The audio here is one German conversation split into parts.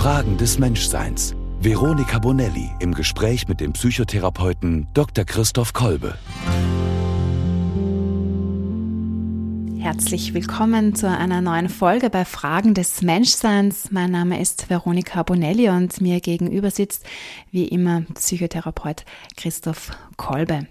Fragen des Menschseins. Veronika Bonelli im Gespräch mit dem Psychotherapeuten Dr. Christoph Kolbe. Herzlich willkommen zu einer neuen Folge bei Fragen des Menschseins. Mein Name ist Veronika Bonelli und mir gegenüber sitzt wie immer Psychotherapeut Christoph Kolbe.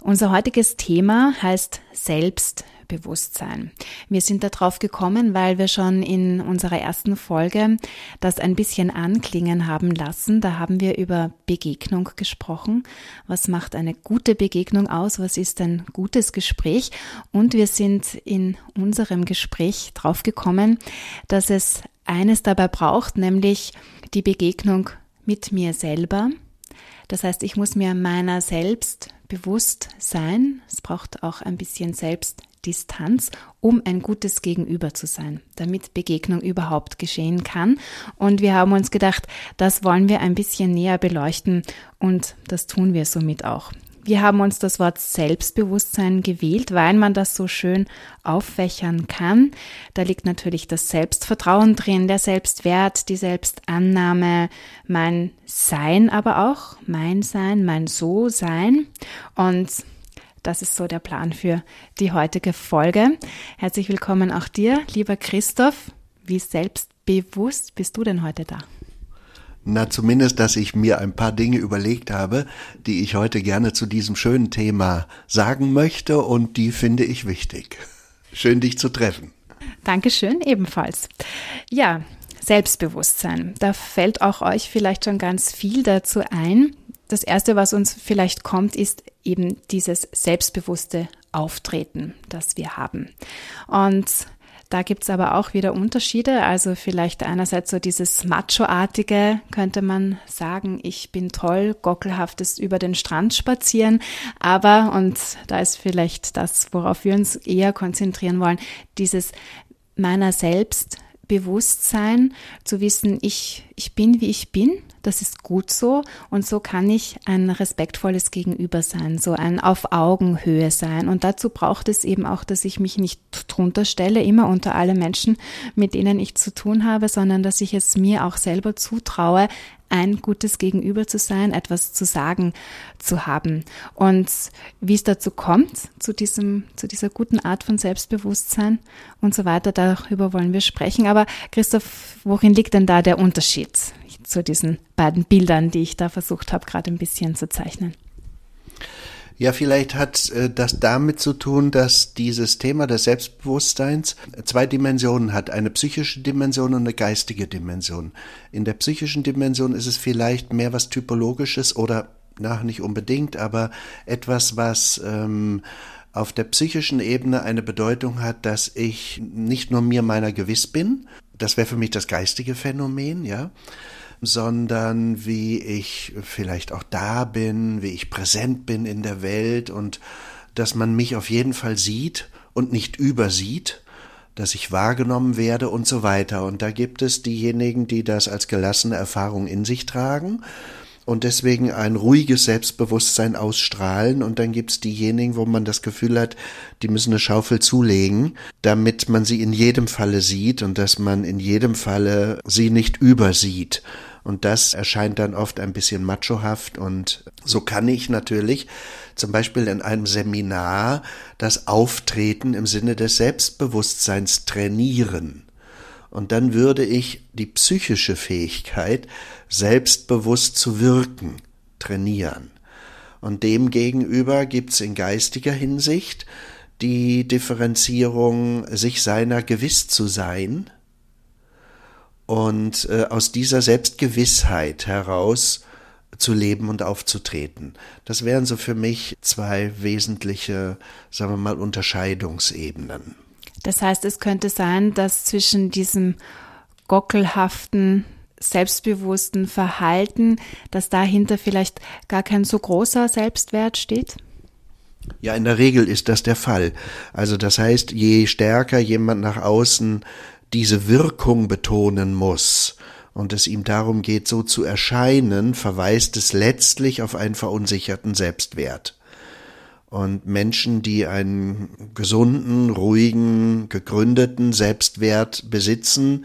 Unser heutiges Thema heißt Selbst Bewusstsein. Wir sind darauf gekommen, weil wir schon in unserer ersten Folge das ein bisschen anklingen haben lassen. Da haben wir über Begegnung gesprochen. Was macht eine gute Begegnung aus? Was ist ein gutes Gespräch? Und wir sind in unserem Gespräch drauf gekommen, dass es eines dabei braucht, nämlich die Begegnung mit mir selber. Das heißt, ich muss mir meiner selbst bewusst sein. Es braucht auch ein bisschen selbst Distanz, um ein gutes Gegenüber zu sein, damit Begegnung überhaupt geschehen kann. Und wir haben uns gedacht, das wollen wir ein bisschen näher beleuchten und das tun wir somit auch. Wir haben uns das Wort Selbstbewusstsein gewählt, weil man das so schön auffächern kann. Da liegt natürlich das Selbstvertrauen drin, der Selbstwert, die Selbstannahme, mein Sein aber auch, mein Sein, mein So-Sein. Und das ist so der Plan für die heutige Folge. Herzlich willkommen auch dir, lieber Christoph. Wie selbstbewusst bist du denn heute da? Na, zumindest, dass ich mir ein paar Dinge überlegt habe, die ich heute gerne zu diesem schönen Thema sagen möchte und die finde ich wichtig. Schön, dich zu treffen. Dankeschön, ebenfalls. Ja, Selbstbewusstsein. Da fällt auch euch vielleicht schon ganz viel dazu ein das Erste, was uns vielleicht kommt, ist eben dieses selbstbewusste Auftreten, das wir haben. Und da gibt's aber auch wieder Unterschiede. Also vielleicht einerseits so dieses Macho-artige, könnte man sagen, ich bin toll, gockelhaftes über den Strand spazieren. Aber, und da ist vielleicht das, worauf wir uns eher konzentrieren wollen, dieses meiner selbst Bewusstsein, zu wissen, ich, ich bin, wie ich bin das ist gut so und so kann ich ein respektvolles Gegenüber sein, so ein auf Augenhöhe sein. Und dazu braucht es eben auch, dass ich mich nicht drunter stelle, immer unter alle Menschen, mit denen ich zu tun habe, sondern dass ich es mir auch selber zutraue, ein gutes Gegenüber zu sein, etwas zu sagen zu haben. Und wie es dazu kommt, zu diesem, zu dieser guten Art von Selbstbewusstsein und so weiter, darüber wollen wir sprechen. Aber Christoph, worin liegt denn da der Unterschied zu diesen beiden Bildern, die ich da versucht habe, gerade ein bisschen zu zeichnen? Ja, vielleicht hat äh, das damit zu tun, dass dieses Thema des Selbstbewusstseins zwei Dimensionen hat, eine psychische Dimension und eine geistige Dimension. In der psychischen Dimension ist es vielleicht mehr was Typologisches oder nach nicht unbedingt, aber etwas, was ähm, auf der psychischen Ebene eine Bedeutung hat, dass ich nicht nur mir meiner gewiss bin, das wäre für mich das geistige Phänomen, ja, sondern wie ich vielleicht auch da bin, wie ich präsent bin in der Welt und dass man mich auf jeden Fall sieht und nicht übersieht, dass ich wahrgenommen werde und so weiter. Und da gibt es diejenigen, die das als gelassene Erfahrung in sich tragen und deswegen ein ruhiges Selbstbewusstsein ausstrahlen. Und dann gibt's diejenigen, wo man das Gefühl hat, die müssen eine Schaufel zulegen, damit man sie in jedem Falle sieht und dass man in jedem Falle sie nicht übersieht. Und das erscheint dann oft ein bisschen machohaft. Und so kann ich natürlich zum Beispiel in einem Seminar das Auftreten im Sinne des Selbstbewusstseins trainieren. Und dann würde ich die psychische Fähigkeit, selbstbewusst zu wirken, trainieren. Und demgegenüber gibt's in geistiger Hinsicht die Differenzierung, sich seiner gewiss zu sein, und äh, aus dieser Selbstgewissheit heraus zu leben und aufzutreten. Das wären so für mich zwei wesentliche, sagen wir mal, Unterscheidungsebenen. Das heißt, es könnte sein, dass zwischen diesem gockelhaften, selbstbewussten Verhalten, dass dahinter vielleicht gar kein so großer Selbstwert steht? Ja, in der Regel ist das der Fall. Also das heißt, je stärker jemand nach außen diese Wirkung betonen muss und es ihm darum geht, so zu erscheinen, verweist es letztlich auf einen verunsicherten Selbstwert. Und Menschen, die einen gesunden, ruhigen, gegründeten Selbstwert besitzen,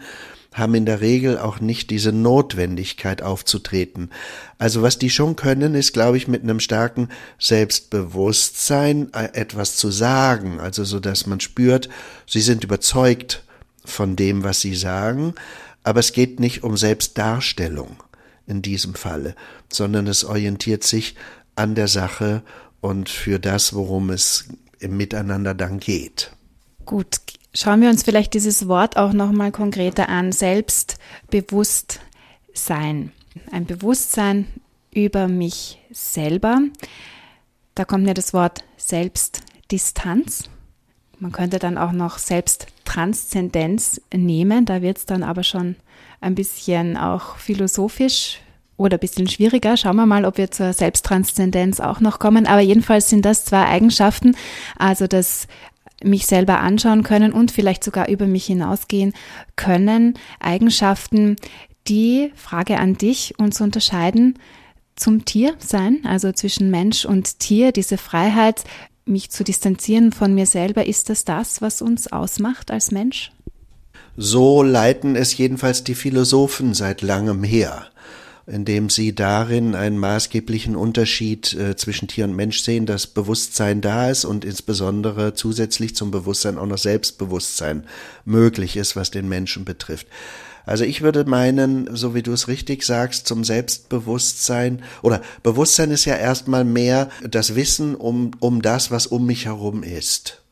haben in der Regel auch nicht diese Notwendigkeit aufzutreten. Also was die schon können, ist, glaube ich, mit einem starken Selbstbewusstsein äh, etwas zu sagen, also so dass man spürt, sie sind überzeugt von dem, was sie sagen, aber es geht nicht um Selbstdarstellung in diesem Falle, sondern es orientiert sich an der Sache und für das, worum es im Miteinander dann geht. Gut, schauen wir uns vielleicht dieses Wort auch noch mal konkreter an. Selbstbewusstsein. Ein Bewusstsein über mich selber. Da kommt mir das Wort Selbstdistanz. Man könnte dann auch noch Selbsttranszendenz nehmen. Da wird es dann aber schon ein bisschen auch philosophisch oder ein bisschen schwieriger. Schauen wir mal, ob wir zur Selbsttranszendenz auch noch kommen. Aber jedenfalls sind das zwei Eigenschaften, also das mich selber anschauen können und vielleicht sogar über mich hinausgehen können. Eigenschaften, die, Frage an dich, uns unterscheiden zum Tier sein, also zwischen Mensch und Tier, diese Freiheit, mich zu distanzieren von mir selber, ist das das, was uns ausmacht als Mensch? So leiten es jedenfalls die Philosophen seit langem her indem sie darin einen maßgeblichen Unterschied äh, zwischen Tier und Mensch sehen, dass Bewusstsein da ist und insbesondere zusätzlich zum Bewusstsein auch noch Selbstbewusstsein möglich ist, was den Menschen betrifft. Also ich würde meinen, so wie du es richtig sagst, zum Selbstbewusstsein oder Bewusstsein ist ja erstmal mehr das Wissen um, um das, was um mich herum ist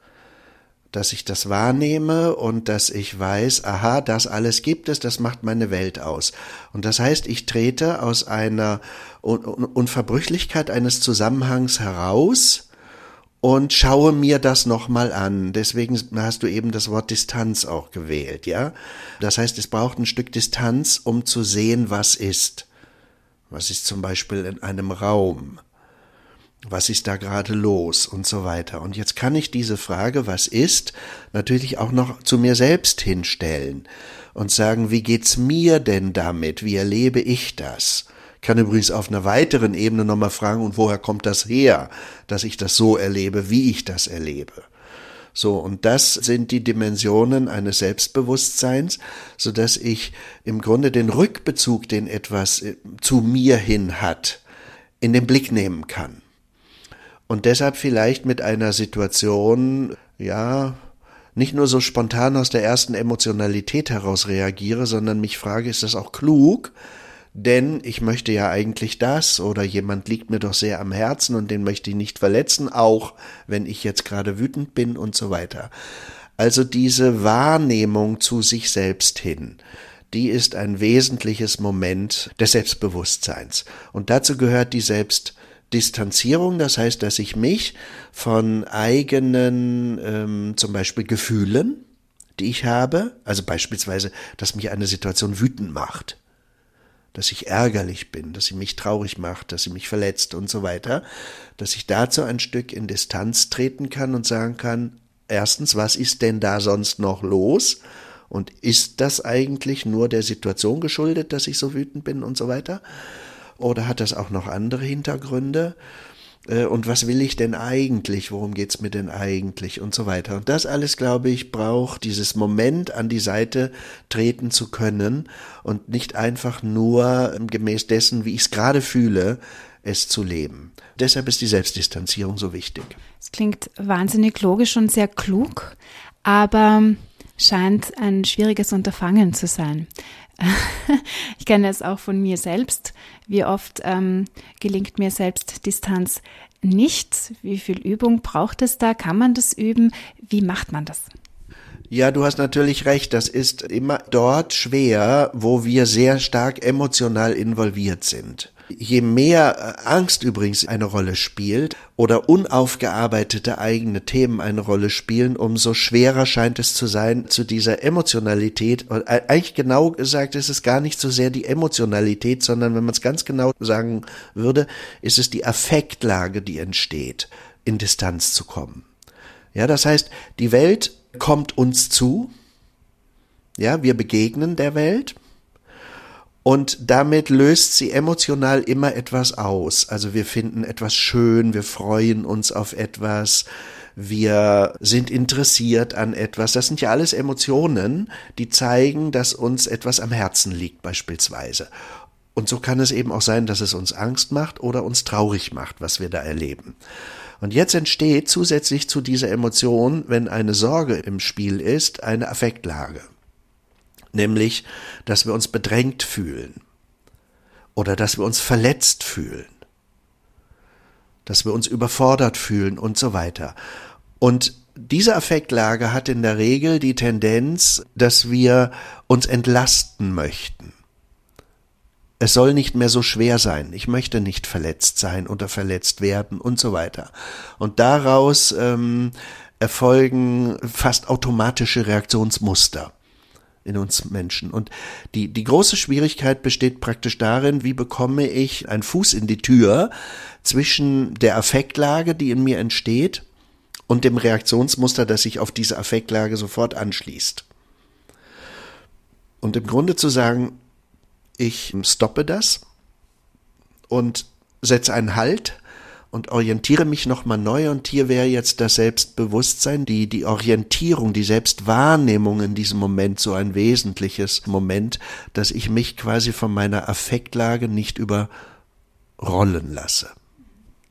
dass ich das wahrnehme und dass ich weiß, aha, das alles gibt es, das macht meine Welt aus. Und das heißt, ich trete aus einer Unverbrüchlichkeit eines Zusammenhangs heraus und schaue mir das nochmal an. Deswegen hast du eben das Wort Distanz auch gewählt, ja? Das heißt, es braucht ein Stück Distanz, um zu sehen, was ist. Was ist zum Beispiel in einem Raum? was ist da gerade los und so weiter. Und jetzt kann ich diese Frage, was ist, natürlich auch noch zu mir selbst hinstellen und sagen, wie geht's mir denn damit? Wie erlebe ich das? Kann übrigens auf einer weiteren Ebene nochmal fragen, und woher kommt das her, dass ich das so erlebe, wie ich das erlebe? So, und das sind die Dimensionen eines Selbstbewusstseins, so dass ich im Grunde den Rückbezug, den etwas äh, zu mir hin hat, in den Blick nehmen kann und deshalb vielleicht mit einer Situation, ja, nicht nur so spontan aus der ersten Emotionalität heraus reagiere, sondern mich frage, ist das auch klug? Denn ich möchte ja eigentlich das oder jemand liegt mir doch sehr am Herzen und den möchte ich nicht verletzen, auch wenn ich jetzt gerade wütend bin und so weiter. Also diese Wahrnehmung zu sich selbst hin, die ist ein wesentliches Moment des Selbstbewusstseins. Und dazu gehört die Selbst Distanzierung, das heißt, dass ich mich von eigenen ähm, zum Beispiel Gefühlen, die ich habe, also beispielsweise, dass mich eine Situation wütend macht, dass ich ärgerlich bin, dass sie mich traurig macht, dass sie mich verletzt und so weiter, dass ich dazu ein Stück in Distanz treten kann und sagen kann, erstens, was ist denn da sonst noch los? Und ist das eigentlich nur der Situation geschuldet, dass ich so wütend bin und so weiter? Oder hat das auch noch andere Hintergründe? Äh, und was will ich denn eigentlich? Worum geht's mir denn eigentlich? Und so weiter. Und das alles, glaube ich, braucht dieses Moment an die Seite treten zu können und nicht einfach nur gemäß dessen, wie ich es gerade fühle, es zu leben. Deshalb ist die Selbstdistanzierung so wichtig. Es klingt wahnsinnig logisch und sehr klug, aber scheint ein schwieriges Unterfangen zu sein. ich kenne es auch von mir selbst. Wie oft ähm, gelingt mir Selbstdistanz nicht? Wie viel Übung braucht es da? Kann man das üben? Wie macht man das? Ja, du hast natürlich recht. Das ist immer dort schwer, wo wir sehr stark emotional involviert sind. Je mehr äh, Angst übrigens eine Rolle spielt oder unaufgearbeitete eigene Themen eine Rolle spielen, umso schwerer scheint es zu sein, zu dieser Emotionalität. Und äh, eigentlich genau gesagt ist es gar nicht so sehr die Emotionalität, sondern wenn man es ganz genau sagen würde, ist es die Affektlage, die entsteht, in Distanz zu kommen. Ja, das heißt, die Welt kommt uns zu. Ja, wir begegnen der Welt Und damit löst sie emotional immer etwas aus. Also wir finden etwas schön, wir freuen uns auf etwas, wir sind interessiert an etwas. Das sind ja alles Emotionen, die zeigen, dass uns etwas am Herzen liegt beispielsweise. Und so kann es eben auch sein, dass es uns Angst macht oder uns traurig macht, was wir da erleben. Und jetzt entsteht zusätzlich zu dieser Emotion, wenn eine Sorge im Spiel ist, eine Affektlage. Nämlich, dass wir uns bedrängt fühlen oder dass wir uns verletzt fühlen, dass wir uns überfordert fühlen und so weiter. Und diese Affektlage hat in der Regel die Tendenz, dass wir uns entlasten möchten. Es soll nicht mehr so schwer sein. Ich möchte nicht verletzt sein oder verletzt werden und so weiter. Und daraus ähm, erfolgen fast automatische Reaktionsmuster in uns Menschen. Und die, die große Schwierigkeit besteht praktisch darin, wie bekomme ich einen Fuß in die Tür zwischen der Affektlage, die in mir entsteht, und dem Reaktionsmuster, das sich auf diese Affektlage sofort anschließt. Und im Grunde zu sagen, ich stoppe das und setze einen Halt und orientiere mich nochmal neu und hier wäre jetzt das Selbstbewusstsein, die, die Orientierung, die Selbstwahrnehmung in diesem Moment so ein wesentliches Moment, dass ich mich quasi von meiner Affektlage nicht überrollen lasse.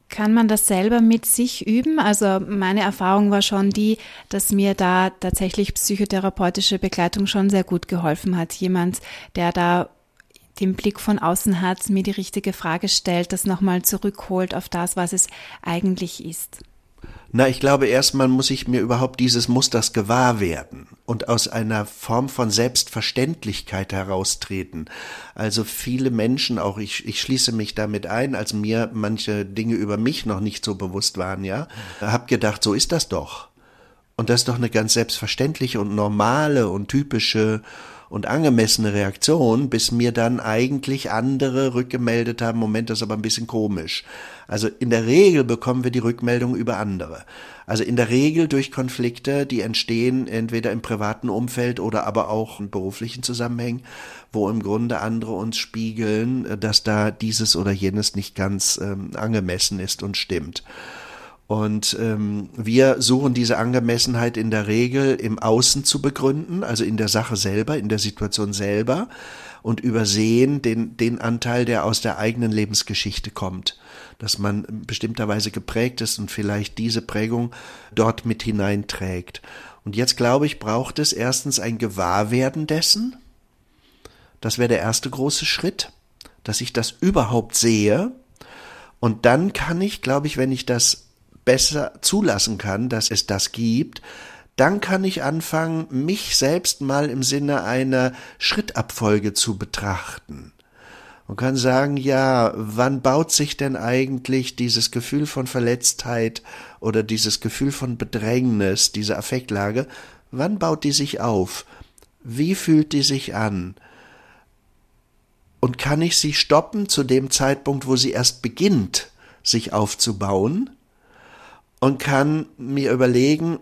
Kann man das selber mit sich üben? Also meine Erfahrung war schon die, dass mir da tatsächlich psychotherapeutische Begleitung schon sehr gut geholfen hat. Jemand, der da den Blick von außen hat, mir die richtige Frage stellt, das nochmal zurückholt auf das, was es eigentlich ist. Na, ich glaube, erstmal muss ich mir überhaupt dieses Musters gewahr werden und aus einer Form von Selbstverständlichkeit heraustreten. Also viele Menschen, auch ich, ich schließe mich damit ein, als mir manche Dinge über mich noch nicht so bewusst waren, ja, hab gedacht, so ist das doch. Und das ist doch eine ganz selbstverständliche und normale und typische und angemessene Reaktion, bis mir dann eigentlich andere rückgemeldet haben, Moment, das ist aber ein bisschen komisch. Also in der Regel bekommen wir die Rückmeldung über andere. Also in der Regel durch Konflikte, die entstehen entweder im privaten Umfeld oder aber auch in beruflichen Zusammenhängen, wo im Grunde andere uns spiegeln, dass da dieses oder jenes nicht ganz ähm, angemessen ist und stimmt. Und ähm, wir suchen diese Angemessenheit in der Regel im Außen zu begründen, also in der Sache selber, in der Situation selber und übersehen den, den Anteil, der aus der eigenen Lebensgeschichte kommt, dass man bestimmterweise geprägt ist und vielleicht diese Prägung dort mit hineinträgt. Und jetzt glaube ich, braucht es erstens ein Gewahrwerden dessen. Das wäre der erste große Schritt, dass ich das überhaupt sehe. Und dann kann ich, glaube ich, wenn ich das besser zulassen kann, dass es das gibt, dann kann ich anfangen, mich selbst mal im Sinne einer Schrittabfolge zu betrachten und kann sagen, ja, wann baut sich denn eigentlich dieses Gefühl von Verletztheit oder dieses Gefühl von Bedrängnis, diese Affektlage, wann baut die sich auf? Wie fühlt die sich an? Und kann ich sie stoppen zu dem Zeitpunkt, wo sie erst beginnt, sich aufzubauen? Und kann mir überlegen,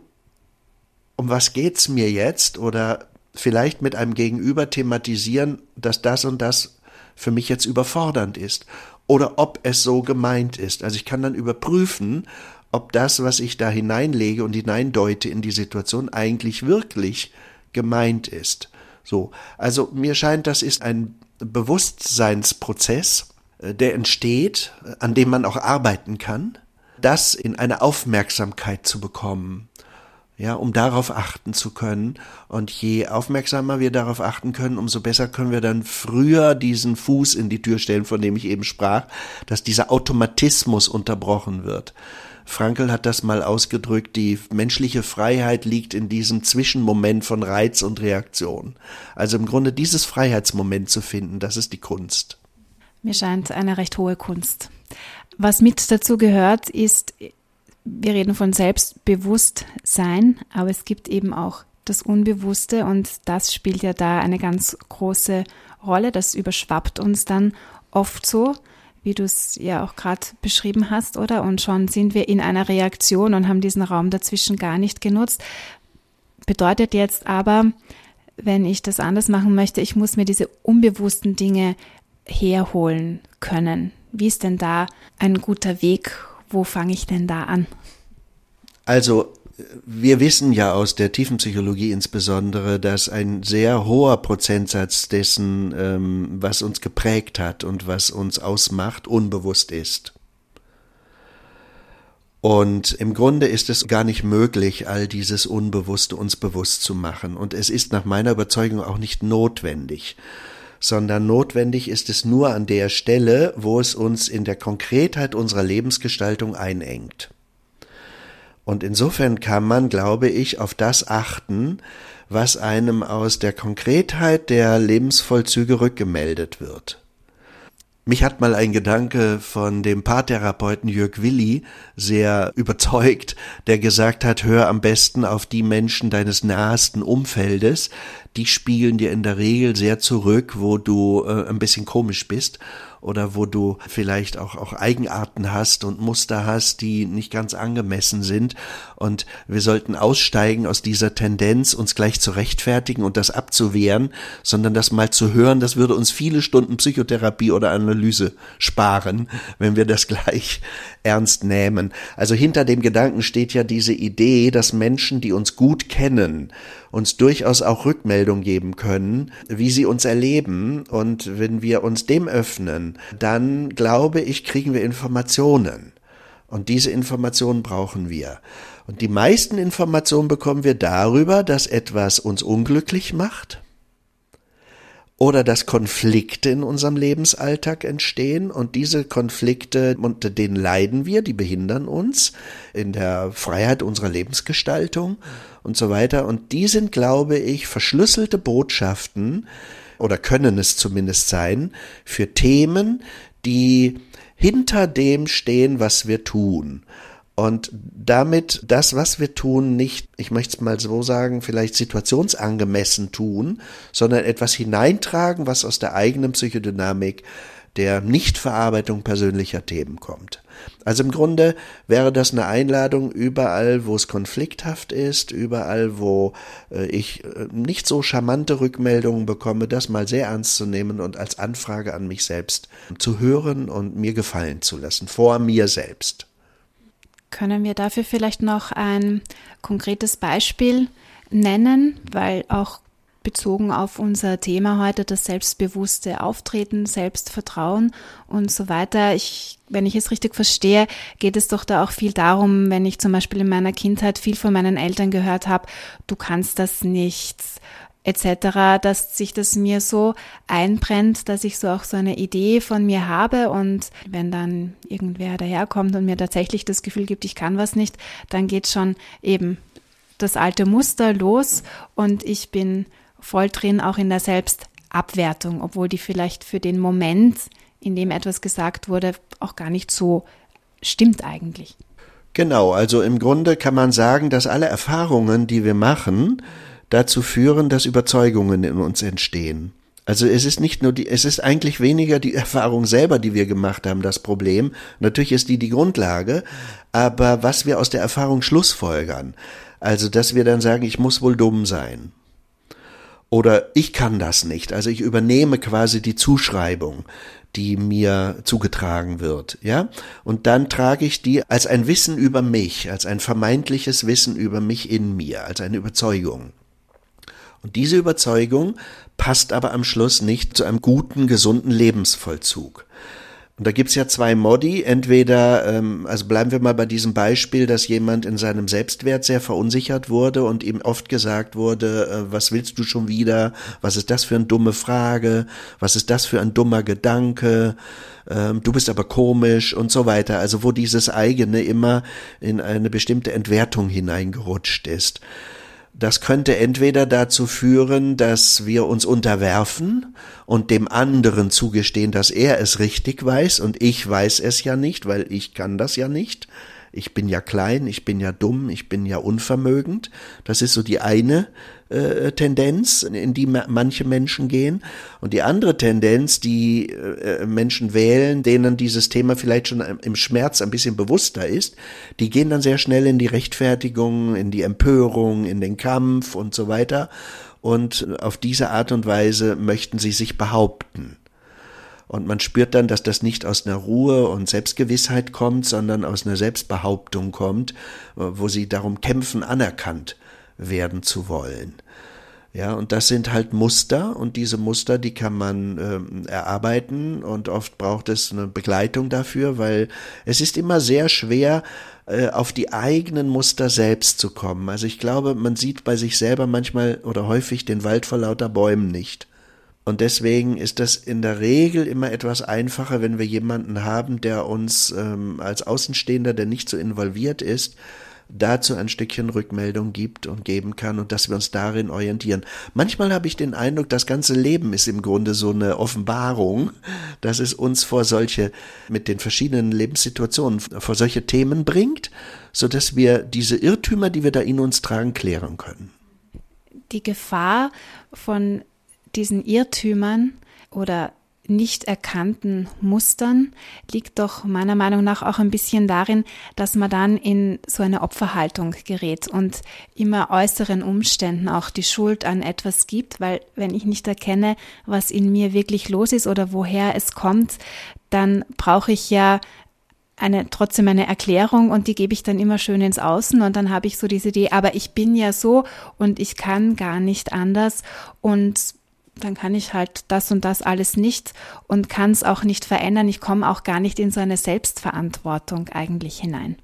um was geht's mir jetzt oder vielleicht mit einem Gegenüber thematisieren, dass das und das für mich jetzt überfordernd ist oder ob es so gemeint ist. Also ich kann dann überprüfen, ob das, was ich da hineinlege und hineindeute in die Situation eigentlich wirklich gemeint ist. So. Also mir scheint, das ist ein Bewusstseinsprozess, äh, der entsteht, an dem man auch arbeiten kann das in eine Aufmerksamkeit zu bekommen, ja, um darauf achten zu können. Und je aufmerksamer wir darauf achten können, umso besser können wir dann früher diesen Fuß in die Tür stellen, von dem ich eben sprach, dass dieser Automatismus unterbrochen wird. Frankel hat das mal ausgedrückt, die menschliche Freiheit liegt in diesem Zwischenmoment von Reiz und Reaktion. Also im Grunde dieses Freiheitsmoment zu finden, das ist die Kunst. Mir scheint eine recht hohe Kunst. Was mit dazu gehört, ist, wir reden von Selbstbewusstsein, aber es gibt eben auch das Unbewusste und das spielt ja da eine ganz große Rolle. Das überschwappt uns dann oft so, wie du es ja auch gerade beschrieben hast, oder? Und schon sind wir in einer Reaktion und haben diesen Raum dazwischen gar nicht genutzt. Bedeutet jetzt aber, wenn ich das anders machen möchte, ich muss mir diese unbewussten Dinge herholen können. Wie ist denn da ein guter Weg? Wo fange ich denn da an? Also wir wissen ja aus der Tiefenpsychologie insbesondere, dass ein sehr hoher Prozentsatz dessen, ähm, was uns geprägt hat und was uns ausmacht, unbewusst ist. Und im Grunde ist es gar nicht möglich, all dieses Unbewusste uns bewusst zu machen. Und es ist nach meiner Überzeugung auch nicht notwendig, sondern notwendig ist es nur an der Stelle, wo es uns in der Konkretheit unserer Lebensgestaltung einengt. Und insofern kann man, glaube ich, auf das achten, was einem aus der Konkretheit der Lebensvollzüge rückgemeldet wird. Mich hat mal ein Gedanke von dem Paartherapeuten Jörg Willi sehr überzeugt, der gesagt hat, hör am besten auf die Menschen deines nahesten Umfeldes, die spiegeln dir in der Regel sehr zurück, wo du äh, ein bisschen komisch bist oder wo du vielleicht auch, auch Eigenarten hast und Muster hast, die nicht ganz angemessen sind. Und wir sollten aussteigen aus dieser Tendenz, uns gleich zu rechtfertigen und das abzuwehren, sondern das mal zu hören, das würde uns viele Stunden Psychotherapie oder Analyse sparen, wenn wir das gleich ernst nehmen. Also hinter dem Gedanken steht ja diese Idee, dass Menschen, die uns gut kennen, uns durchaus auch Rückmeldung geben können, wie sie uns erleben. Und wenn wir uns dem öffnen, dann glaube ich, kriegen wir Informationen. Und diese Informationen brauchen wir. Und die meisten Informationen bekommen wir darüber, dass etwas uns unglücklich macht oder dass Konflikte in unserem Lebensalltag entstehen und diese Konflikte, unter denen leiden wir, die behindern uns in der Freiheit unserer Lebensgestaltung und so weiter. Und die sind, glaube ich, verschlüsselte Botschaften oder können es zumindest sein für Themen, die hinter dem stehen, was wir tun und damit das, was wir tun, nicht, ich möchte es mal so sagen, vielleicht situationsangemessen tun, sondern etwas hineintragen, was aus der eigenen Psychodynamik der Nichtverarbeitung persönlicher Themen kommt. Also im Grunde wäre das eine Einladung überall, wo es konflikthaft ist, überall, wo äh, ich äh, nicht so charmante Rückmeldungen bekomme, das mal sehr ernst zu nehmen und als Anfrage an mich selbst zu hören und mir gefallen zu lassen, vor mir selbst. Können wir dafür vielleicht noch ein konkretes Beispiel nennen, weil auch bezogen auf unser Thema heute, das selbstbewusste Auftreten, Selbstvertrauen und so weiter. Ich, wenn ich es richtig verstehe, geht es doch da auch viel darum, wenn ich zum Beispiel in meiner Kindheit viel von meinen Eltern gehört habe, du kannst das nicht etc., dass sich das mir so einbrennt, dass ich so auch so eine Idee von mir habe und wenn dann irgendwer daherkommt und mir tatsächlich das Gefühl gibt, ich kann was nicht, dann geht schon eben das alte Muster los und ich bin voll drin auch in der Selbstabwertung, obwohl die vielleicht für den Moment, in dem etwas gesagt wurde, auch gar nicht so stimmt eigentlich. Genau, also im Grunde kann man sagen, dass alle Erfahrungen, die wir machen, dazu führen, dass Überzeugungen in uns entstehen. Also es ist nicht nur die, es ist eigentlich weniger die Erfahrung selber, die wir gemacht haben, das Problem. Natürlich ist die die Grundlage, aber was wir aus der Erfahrung schlussfolgern. Also, dass wir dann sagen, ich muss wohl dumm sein. Oder ich kann das nicht. Also ich übernehme quasi die Zuschreibung, die mir zugetragen wird, ja? Und dann trage ich die als ein Wissen über mich, als ein vermeintliches Wissen über mich in mir, als eine Überzeugung. Und diese Überzeugung passt aber am Schluss nicht zu einem guten, gesunden Lebensvollzug. Und da gibt's ja zwei Modi. Entweder, ähm, also bleiben wir mal bei diesem Beispiel, dass jemand in seinem Selbstwert sehr verunsichert wurde und ihm oft gesagt wurde, äh, was willst du schon wieder? Was ist das für eine dumme Frage? Was ist das für ein dummer Gedanke? Ähm, du bist aber komisch und so weiter. Also wo dieses eigene immer in eine bestimmte Entwertung hineingerutscht ist. Das könnte entweder dazu führen, dass wir uns unterwerfen und dem anderen zugestehen, dass er es richtig weiß und ich weiß es ja nicht, weil ich kann das ja nicht. Ich bin ja klein, ich bin ja dumm, ich bin ja unvermögend. Das ist so die eine äh, Tendenz, in die manche Menschen gehen. Und die andere Tendenz, die äh, Menschen wählen, denen dieses Thema vielleicht schon im Schmerz ein bisschen bewusster ist, die gehen dann sehr schnell in die Rechtfertigung, in die Empörung, in den Kampf und so weiter. Und auf diese Art und Weise möchten sie sich behaupten. Und man spürt dann, dass das nicht aus einer Ruhe und Selbstgewissheit kommt, sondern aus einer Selbstbehauptung kommt, wo sie darum kämpfen, anerkannt werden zu wollen. Ja, und das sind halt Muster und diese Muster, die kann man ähm, erarbeiten und oft braucht es eine Begleitung dafür, weil es ist immer sehr schwer, äh, auf die eigenen Muster selbst zu kommen. Also ich glaube, man sieht bei sich selber manchmal oder häufig den Wald vor lauter Bäumen nicht. Und deswegen ist das in der Regel immer etwas einfacher, wenn wir jemanden haben, der uns ähm, als Außenstehender, der nicht so involviert ist, dazu ein Stückchen Rückmeldung gibt und geben kann und dass wir uns darin orientieren. Manchmal habe ich den Eindruck, das ganze Leben ist im Grunde so eine Offenbarung, dass es uns vor solche, mit den verschiedenen Lebenssituationen, vor solche Themen bringt, so dass wir diese Irrtümer, die wir da in uns tragen, klären können. Die Gefahr von diesen Irrtümern oder nicht erkannten Mustern liegt doch meiner Meinung nach auch ein bisschen darin, dass man dann in so eine Opferhaltung gerät und immer äußeren Umständen auch die Schuld an etwas gibt, weil wenn ich nicht erkenne, was in mir wirklich los ist oder woher es kommt, dann brauche ich ja eine trotzdem eine Erklärung und die gebe ich dann immer schön ins Außen und dann habe ich so diese Idee, aber ich bin ja so und ich kann gar nicht anders und dann kann ich halt das und das alles nicht und kann es auch nicht verändern. Ich komme auch gar nicht in so eine Selbstverantwortung eigentlich hinein.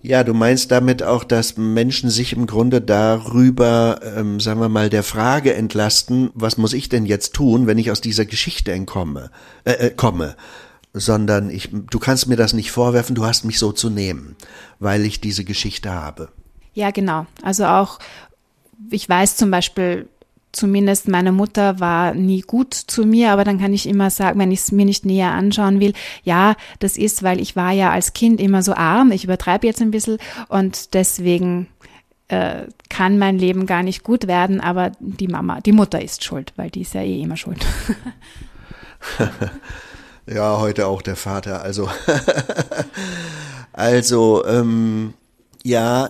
Ja, du meinst damit auch, dass Menschen sich im Grunde darüber, ähm, sagen wir mal, der Frage entlasten, was muss ich denn jetzt tun, wenn ich aus dieser Geschichte entkomme, äh, äh, komme, sondern ich, du kannst mir das nicht vorwerfen, du hast mich so zu nehmen, weil ich diese Geschichte habe. Ja, genau. Also auch, ich weiß zum Beispiel, zumindest meine Mutter war nie gut zu mir, aber dann kann ich immer sagen, wenn ich es mir nicht näher anschauen will, ja, das ist, weil ich war ja als Kind immer so arm, ich übertreibe jetzt ein bisschen und deswegen äh, kann mein Leben gar nicht gut werden, aber die Mama, die Mutter ist schuld, weil die ist ja eh immer schuld. ja, heute auch der Vater, also also ähm, ja,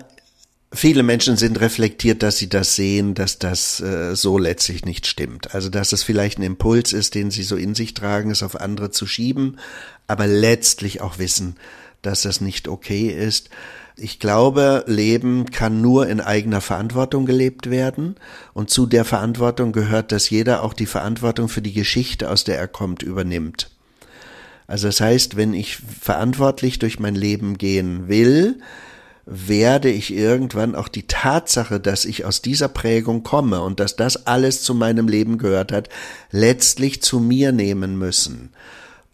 Viele Menschen sind reflektiert, dass sie das sehen, dass das äh, so letztlich nicht stimmt. Also dass es vielleicht ein Impuls ist, den sie so in sich tragen, es auf andere zu schieben, aber letztlich auch wissen, dass das nicht okay ist. Ich glaube, Leben kann nur in eigener Verantwortung gelebt werden. Und zu der Verantwortung gehört, dass jeder auch die Verantwortung für die Geschichte, aus der er kommt, übernimmt. Also das heißt, wenn ich verantwortlich durch mein Leben gehen will, werde ich irgendwann auch die Tatsache, dass ich aus dieser Prägung komme und dass das alles zu meinem Leben gehört hat, letztlich zu mir nehmen müssen.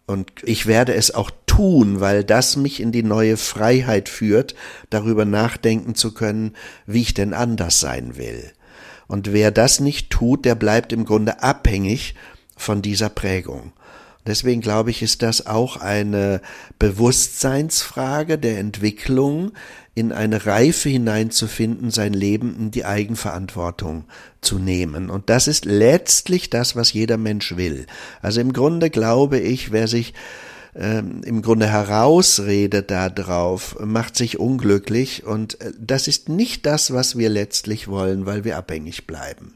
Und ich werde es auch tun, weil das mich in die neue Freiheit führt, darüber nachdenken zu können, wie ich denn anders sein will. Und wer das nicht tut, der bleibt im Grunde abhängig von dieser Prägung. Deswegen glaube ich, ist das auch eine Bewusstseinsfrage der Entwicklung, in eine Reife hineinzufinden, sein Leben in die Eigenverantwortung zu nehmen. Und das ist letztlich das, was jeder Mensch will. Also im Grunde glaube ich, wer sich ähm, im Grunde herausredet darauf, macht sich unglücklich und äh, das ist nicht das, was wir letztlich wollen, weil wir abhängig bleiben.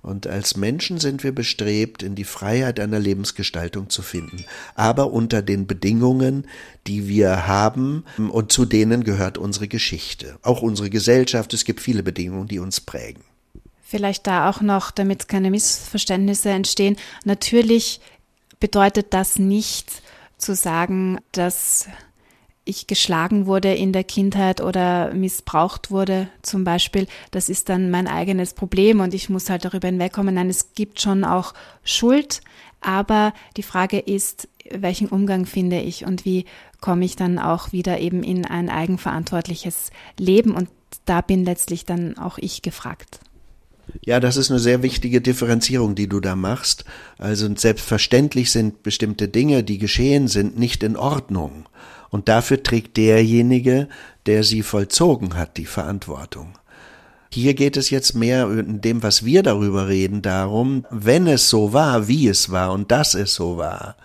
Und als Menschen sind wir bestrebt, in die Freiheit einer Lebensgestaltung zu finden, aber unter den Bedingungen, die wir haben, und zu denen gehört unsere Geschichte, auch unsere Gesellschaft. Es gibt viele Bedingungen, die uns prägen. Vielleicht da auch noch, damit keine Missverständnisse entstehen. Natürlich bedeutet das nicht zu sagen, dass ich geschlagen wurde in der Kindheit oder missbraucht wurde zum Beispiel, das ist dann mein eigenes Problem und ich muss halt darüber hinwegkommen. Nein, es gibt schon auch Schuld, aber die Frage ist, welchen Umgang finde ich und wie komme ich dann auch wieder eben in ein eigenverantwortliches Leben und da bin letztlich dann auch ich gefragt. Ja, das ist eine sehr wichtige Differenzierung, die du da machst. Also selbstverständlich sind bestimmte Dinge, die geschehen sind, nicht in Ordnung. Und dafür trägt derjenige, der sie vollzogen hat, die Verantwortung. Hier geht es jetzt mehr in dem, was wir darüber reden, darum, wenn es so war, wie es war und dass es so war.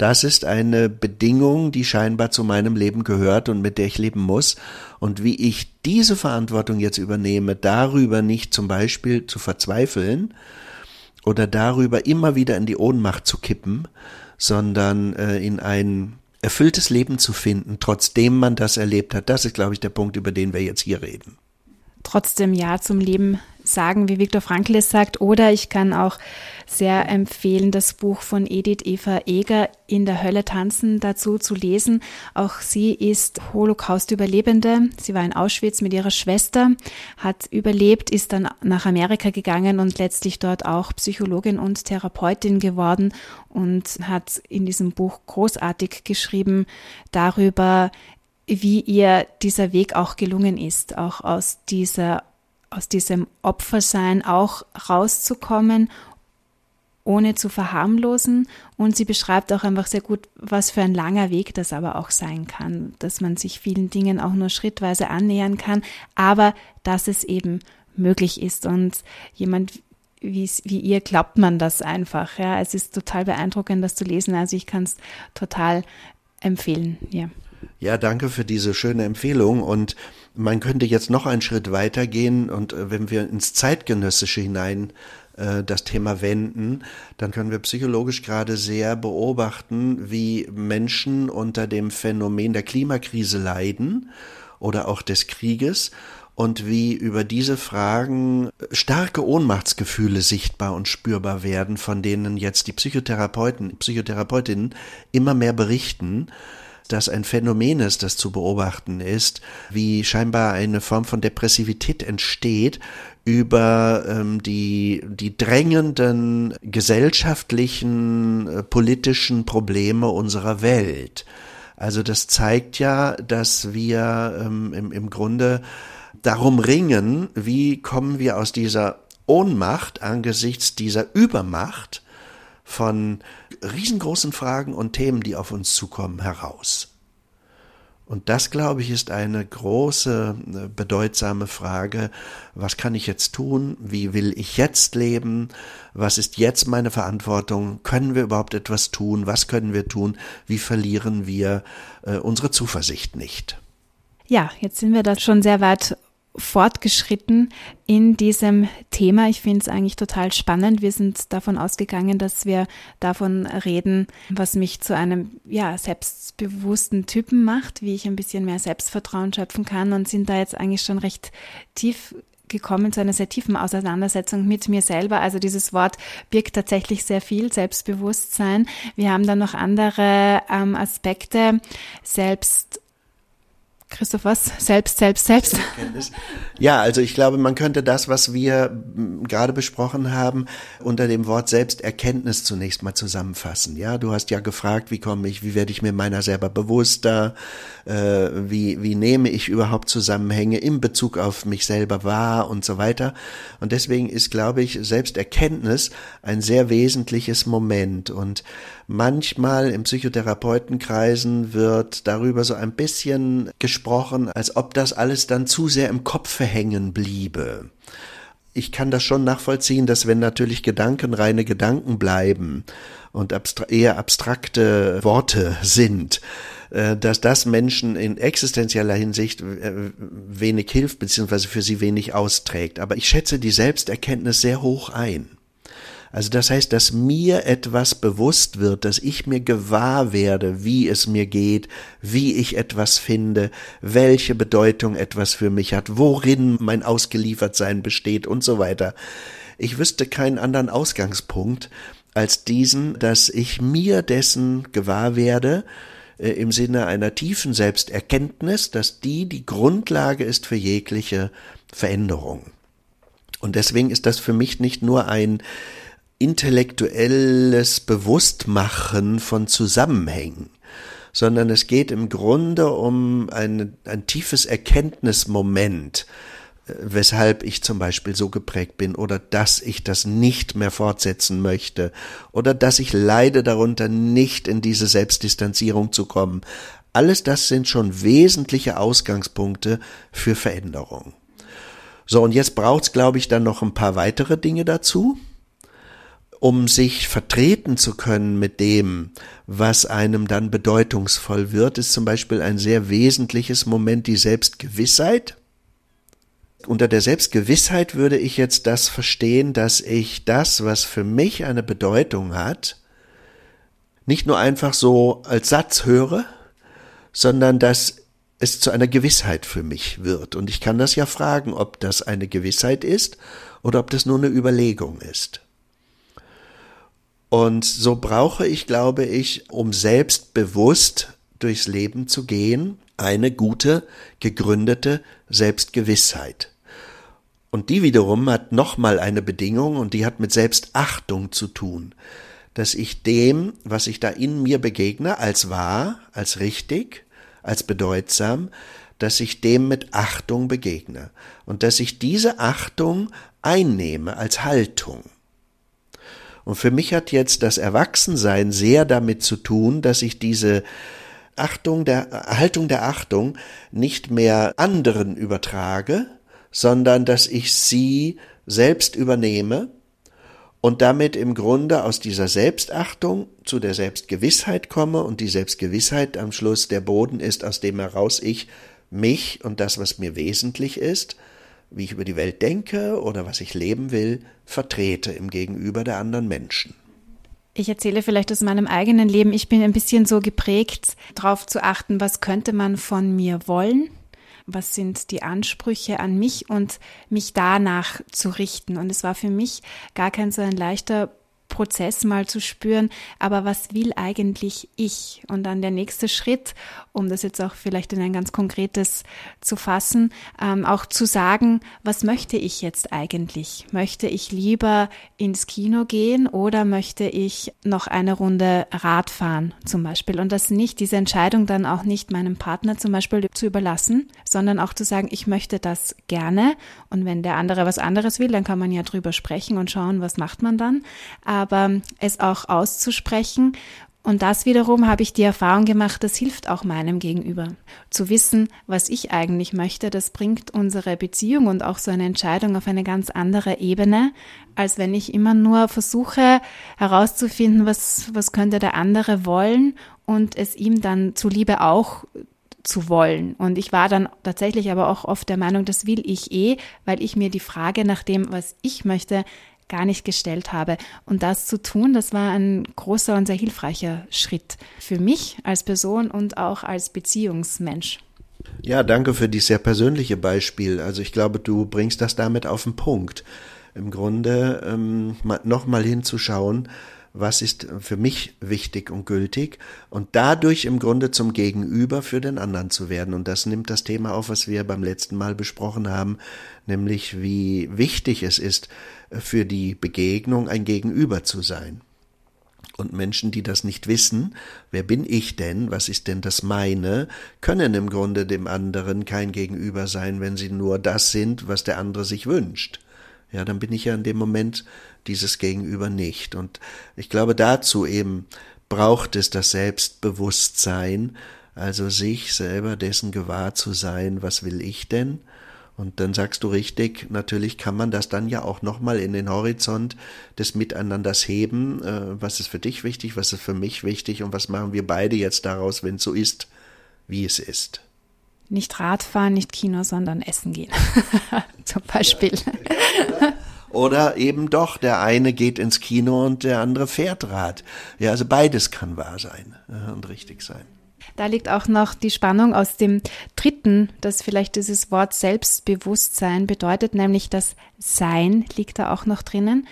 Das ist eine Bedingung, die scheinbar zu meinem Leben gehört und mit der ich leben muss. Und wie ich diese Verantwortung jetzt übernehme, darüber nicht zum Beispiel zu verzweifeln oder darüber immer wieder in die Ohnmacht zu kippen, sondern äh, in ein erfülltes Leben zu finden, trotzdem man das erlebt hat. Das ist, glaube ich, der Punkt, über den wir jetzt hier reden trotzdem Ja zum Leben sagen, wie Viktor Frankl es sagt. Oder ich kann auch sehr empfehlen, das Buch von Edith Eva Eger in der Hölle tanzen dazu zu lesen. Auch sie ist Holocaust-Überlebende. Sie war in Auschwitz mit ihrer Schwester, hat überlebt, ist dann nach Amerika gegangen und letztlich dort auch Psychologin und Therapeutin geworden und hat in diesem Buch großartig geschrieben darüber, wie ihr dieser Weg auch gelungen ist, auch aus dieser, aus diesem Opfersein auch rauszukommen, ohne zu verharmlosen. Und sie beschreibt auch einfach sehr gut, was für ein langer Weg das aber auch sein kann, dass man sich vielen Dingen auch nur schrittweise annähern kann, aber dass es eben möglich ist und jemand wie, wie ihr glaubt man das einfach. Ja, es ist total beeindruckend, das zu lesen. Also ich kann es total empfehlen. Ja. Ja, danke für diese schöne Empfehlung. Und man könnte jetzt noch einen Schritt weiter gehen und äh, wenn wir ins Zeitgenössische hinein äh, das Thema wenden, dann können wir psychologisch gerade sehr beobachten, wie Menschen unter dem Phänomen der Klimakrise leiden oder auch des Krieges und wie über diese Fragen starke Ohnmachtsgefühle sichtbar und spürbar werden, von denen jetzt die Psychotherapeuten, Psychotherapeutinnen immer mehr berichten das ein Phänomen ist, das zu beobachten ist, wie scheinbar eine Form von Depressivität entsteht über ähm, die, die drängenden gesellschaftlichen, äh, politischen Probleme unserer Welt. Also das zeigt ja, dass wir ähm, im, im Grunde darum ringen, wie kommen wir aus dieser Ohnmacht angesichts dieser Übermacht von riesengroßen Fragen und Themen, die auf uns zukommen, heraus. Und das, glaube ich, ist eine große, äh, bedeutsame Frage. Was kann ich jetzt tun? Wie will ich jetzt leben? Was ist jetzt meine Verantwortung? Können wir überhaupt etwas tun? Was können wir tun? Wie verlieren wir äh, unsere Zuversicht nicht? Ja, jetzt sind wir da schon sehr weit fortgeschritten in diesem Thema. Ich finde es eigentlich total spannend. Wir sind davon ausgegangen, dass wir davon reden, was mich zu einem ja, selbstbewussten Typen macht, wie ich ein bisschen mehr Selbstvertrauen schöpfen kann und sind da jetzt eigentlich schon recht tief gekommen zu einer sehr tiefen Auseinandersetzung mit mir selber. Also dieses Wort birgt tatsächlich sehr viel Selbstbewusstsein. Wir haben dann noch andere ähm, Aspekte, Selbst Christoph, was? Selbst, selbst, selbst. Ja, also ich glaube, man könnte das, was wir gerade besprochen haben, unter dem Wort Selbsterkenntnis zunächst mal zusammenfassen. Ja, du hast ja gefragt, wie komme ich, wie werde ich mir meiner selber bewusster, äh, wie, wie nehme ich überhaupt Zusammenhänge in Bezug auf mich selber wahr und so weiter. Und deswegen ist, glaube ich, Selbsterkenntnis ein sehr wesentliches Moment und Manchmal im Psychotherapeutenkreisen wird darüber so ein bisschen gesprochen, als ob das alles dann zu sehr im Kopf hängen bliebe. Ich kann das schon nachvollziehen, dass wenn natürlich Gedanken reine Gedanken bleiben und abstra eher abstrakte Worte sind, äh, dass das Menschen in existenzieller Hinsicht äh, wenig hilft, beziehungsweise für sie wenig austrägt. Aber ich schätze die Selbsterkenntnis sehr hoch ein. Also das heißt, dass mir etwas bewusst wird, dass ich mir gewahr werde, wie es mir geht, wie ich etwas finde, welche Bedeutung etwas für mich hat, worin mein Ausgeliefertsein besteht und so weiter. Ich wüsste keinen anderen Ausgangspunkt als diesen, dass ich mir dessen gewahr werde, äh, im Sinne einer tiefen Selbsterkenntnis, dass die die Grundlage ist für jegliche Veränderung. Und deswegen ist das für mich nicht nur ein intellektuelles Bewusstmachen von Zusammenhängen, sondern es geht im Grunde um ein, ein tiefes Erkenntnismoment, weshalb ich zum Beispiel so geprägt bin oder dass ich das nicht mehr fortsetzen möchte oder dass ich leide darunter, nicht in diese Selbstdistanzierung zu kommen. Alles das sind schon wesentliche Ausgangspunkte für Veränderung. So, und jetzt braucht's, glaube ich, dann noch ein paar weitere Dinge dazu um sich vertreten zu können mit dem, was einem dann bedeutungsvoll wird, ist zum Beispiel ein sehr wesentliches Moment die Selbstgewissheit. Unter der Selbstgewissheit würde ich jetzt das verstehen, dass ich das, was für mich eine Bedeutung hat, nicht nur einfach so als Satz höre, sondern dass es zu einer Gewissheit für mich wird. Und ich kann das ja fragen, ob das eine Gewissheit ist oder ob das nur eine Überlegung ist. Und so brauche ich, glaube ich, um selbstbewusst durchs Leben zu gehen, eine gute, gegründete Selbstgewissheit. Und die wiederum hat nochmal eine Bedingung und die hat mit Selbstachtung zu tun, dass ich dem, was ich da in mir begegne, als wahr, als richtig, als bedeutsam, dass ich dem mit Achtung begegne und dass ich diese Achtung einnehme als Haltung. Und für mich hat jetzt das Erwachsensein sehr damit zu tun, dass ich diese Achtung der Haltung der Achtung nicht mehr anderen übertrage, sondern dass ich sie selbst übernehme und damit im Grunde aus dieser Selbstachtung zu der Selbstgewissheit komme und die Selbstgewissheit am Schluss der Boden ist, aus dem heraus ich mich und das, was mir wesentlich ist, wie ich über die Welt denke oder was ich leben will, vertrete im Gegenüber der anderen Menschen. Ich erzähle vielleicht aus meinem eigenen Leben. Ich bin ein bisschen so geprägt, darauf zu achten, was könnte man von mir wollen, was sind die Ansprüche an mich und mich danach zu richten. Und es war für mich gar kein so ein leichter Prozess mal zu spüren, aber was will eigentlich ich? Und dann der nächste Schritt, um das jetzt auch vielleicht in ein ganz konkretes zu fassen, ähm, auch zu sagen, was möchte ich jetzt eigentlich? Möchte ich lieber ins Kino gehen oder möchte ich noch eine Runde Rad fahren zum Beispiel? Und das nicht, diese Entscheidung dann auch nicht meinem Partner zum Beispiel zu überlassen, sondern auch zu sagen, ich möchte das gerne. Und wenn der andere was anderes will, dann kann man ja drüber sprechen und schauen, was macht man dann. Aber es auch auszusprechen und das wiederum habe ich die Erfahrung gemacht, das hilft auch meinem Gegenüber. Zu wissen, was ich eigentlich möchte, das bringt unsere Beziehung und auch so eine Entscheidung auf eine ganz andere Ebene, als wenn ich immer nur versuche herauszufinden, was, was könnte der andere wollen und es ihm dann zuliebe auch zu wollen. Und ich war dann tatsächlich aber auch oft der Meinung, das will ich eh, weil ich mir die Frage nach dem, was ich möchte, gar nicht gestellt habe. Und das zu tun, das war ein großer und sehr hilfreicher Schritt für mich als Person und auch als Beziehungsmensch. Ja, danke für dieses sehr persönliche Beispiel. Also ich glaube, du bringst das damit auf den Punkt. Im Grunde ähm, nochmal hinzuschauen, was ist für mich wichtig und gültig und dadurch im Grunde zum Gegenüber für den anderen zu werden. Und das nimmt das Thema auf, was wir beim letzten Mal besprochen haben, nämlich wie wichtig es ist, für die Begegnung ein Gegenüber zu sein. Und Menschen, die das nicht wissen, wer bin ich denn, was ist denn das meine, können im Grunde dem anderen kein Gegenüber sein, wenn sie nur das sind, was der andere sich wünscht. Ja, dann bin ich ja in dem Moment dieses Gegenüber nicht. Und ich glaube, dazu eben braucht es das Selbstbewusstsein, also sich selber dessen gewahr zu sein, was will ich denn? Und dann sagst du richtig, natürlich kann man das dann ja auch nochmal in den Horizont des Miteinanders heben. Äh, was ist für dich wichtig, was ist für mich wichtig und was machen wir beide jetzt daraus, wenn es so ist, wie es ist? Nicht Radfahren, nicht Kino, sondern essen gehen. Zum Beispiel. Oder eben doch, der eine geht ins Kino und der andere fährt Rad. Ja, also beides kann wahr sein äh, und richtig sein. Da liegt auch noch die Spannung aus dem dritten, das vielleicht dieses Wort Selbstbewusstsein bedeutet, nämlich das Sein liegt da auch noch drinnen.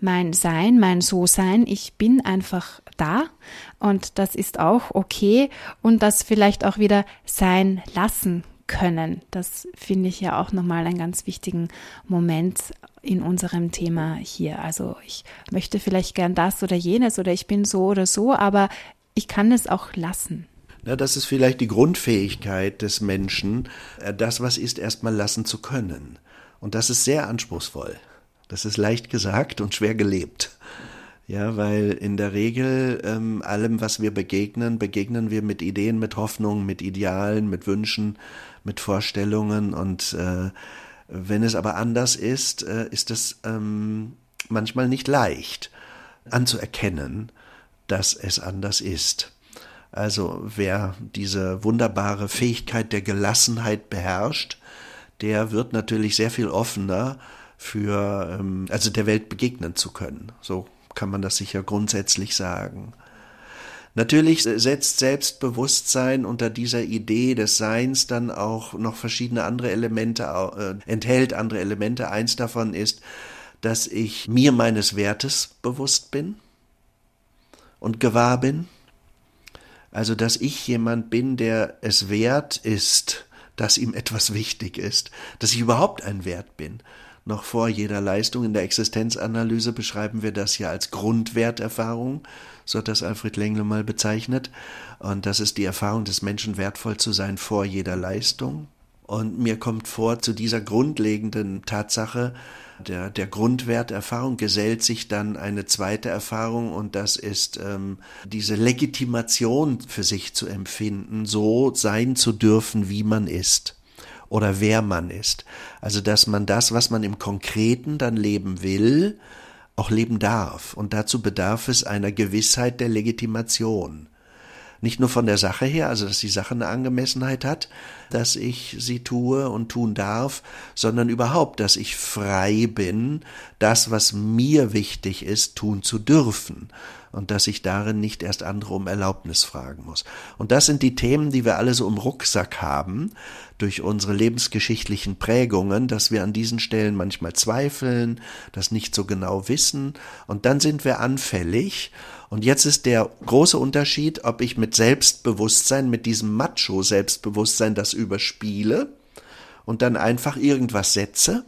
Mein Sein, mein So-Sein, ich bin einfach da und das ist auch okay und das vielleicht auch wieder sein lassen können. Das finde ich ja auch nochmal einen ganz wichtigen Moment in unserem Thema hier. Also ich möchte vielleicht gern das oder jenes oder ich bin so oder so, aber ich kann es auch lassen. Na, das ist vielleicht die Grundfähigkeit des Menschen, äh, das, was ist, erstmal lassen zu können. Und das ist sehr anspruchsvoll. Das ist leicht gesagt und schwer gelebt. Ja, weil in der Regel ähm, allem, was wir begegnen, begegnen wir mit Ideen, mit Hoffnungen, mit Idealen, mit Wünschen, mit Vorstellungen. Und äh, wenn es aber anders ist, äh, ist es ähm, manchmal nicht leicht anzuerkennen, dass es anders ist. Also wer diese wunderbare Fähigkeit der Gelassenheit beherrscht, der wird natürlich sehr viel offener für, ähm, also der Welt begegnen zu können. So kann man das sicher grundsätzlich sagen. Natürlich setzt Selbstbewusstsein unter dieser Idee des Seins dann auch noch verschiedene andere Elemente, äh, enthält andere Elemente. Eins davon ist, dass ich mir meines Wertes bewusst bin und gewahr bin. Also, dass ich jemand bin, der es wert ist, dass ihm etwas wichtig ist, dass ich überhaupt ein Wert bin. Noch vor jeder Leistung in der Existenzanalyse beschreiben wir das ja als Grundwerterfahrung, so hat das Alfred Lengle mal bezeichnet. Und das ist die Erfahrung des Menschen wertvoll zu sein vor jeder Leistung. Und mir kommt vor, zu dieser grundlegenden Tatsache der, der Grundwerterfahrung gesellt sich dann eine zweite Erfahrung und das ist ähm, diese Legitimation für sich zu empfinden, so sein zu dürfen, wie man ist oder wer man ist. Also dass man das, was man im Konkreten dann leben will, auch leben darf. Und dazu bedarf es einer Gewissheit der Legitimation. Nicht nur von der Sache her, also dass die Sache eine Angemessenheit hat, dass ich sie tue und tun darf, sondern überhaupt, dass ich frei bin, das, was mir wichtig ist, tun zu dürfen und dass ich darin nicht erst andere um Erlaubnis fragen muss. Und das sind die Themen, die wir alle so im Rucksack haben, durch unsere lebensgeschichtlichen Prägungen, dass wir an diesen Stellen manchmal zweifeln, das nicht so genau wissen, und dann sind wir anfällig. Und jetzt ist der große Unterschied, ob ich mit Selbstbewusstsein, mit diesem Macho-Selbstbewusstsein das überspiele und dann einfach irgendwas setze,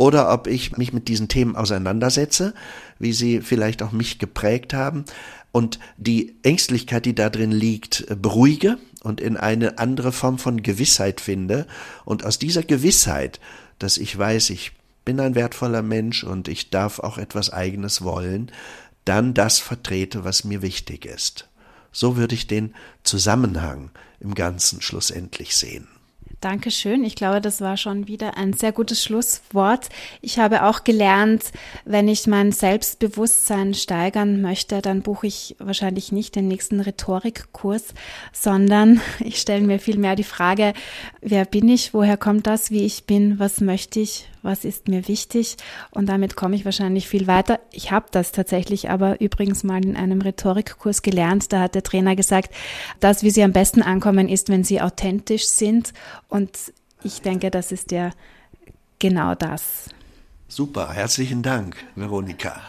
oder ob ich mich mit diesen Themen auseinandersetze, wie sie vielleicht auch mich geprägt haben und die Ängstlichkeit, die da drin liegt, beruhige und in eine andere Form von Gewissheit finde und aus dieser Gewissheit, dass ich weiß, ich bin ein wertvoller Mensch und ich darf auch etwas eigenes wollen, dann das vertrete, was mir wichtig ist. So würde ich den Zusammenhang im Ganzen schlussendlich sehen. Dankeschön. Ich glaube, das war schon wieder ein sehr gutes Schlusswort. Ich habe auch gelernt, wenn ich mein Selbstbewusstsein steigern möchte, dann buche ich wahrscheinlich nicht den nächsten Rhetorikkurs, sondern ich stelle mir vielmehr die Frage, wer bin ich, woher kommt das, wie ich bin, was möchte ich, was ist mir wichtig und damit komme ich wahrscheinlich viel weiter. Ich habe das tatsächlich aber übrigens mal in einem Rhetorikkurs gelernt. Da hat der Trainer gesagt, dass wie sie am besten ankommen ist, wenn sie authentisch sind und ich denke, das ist ja genau das. Super, herzlichen Dank, Veronika.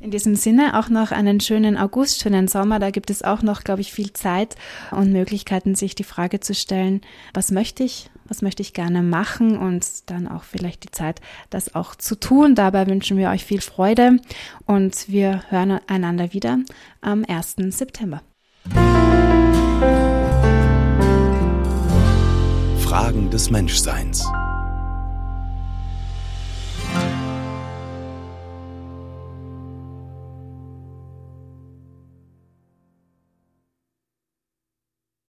In diesem Sinne auch noch einen schönen August, schönen Sommer. Da gibt es auch noch, glaube ich, viel Zeit und Möglichkeiten, sich die Frage zu stellen, was möchte ich, was möchte ich gerne machen und dann auch vielleicht die Zeit, das auch zu tun. Dabei wünschen wir euch viel Freude und wir hören einander wieder am 1. September. Fragen des Menschseins.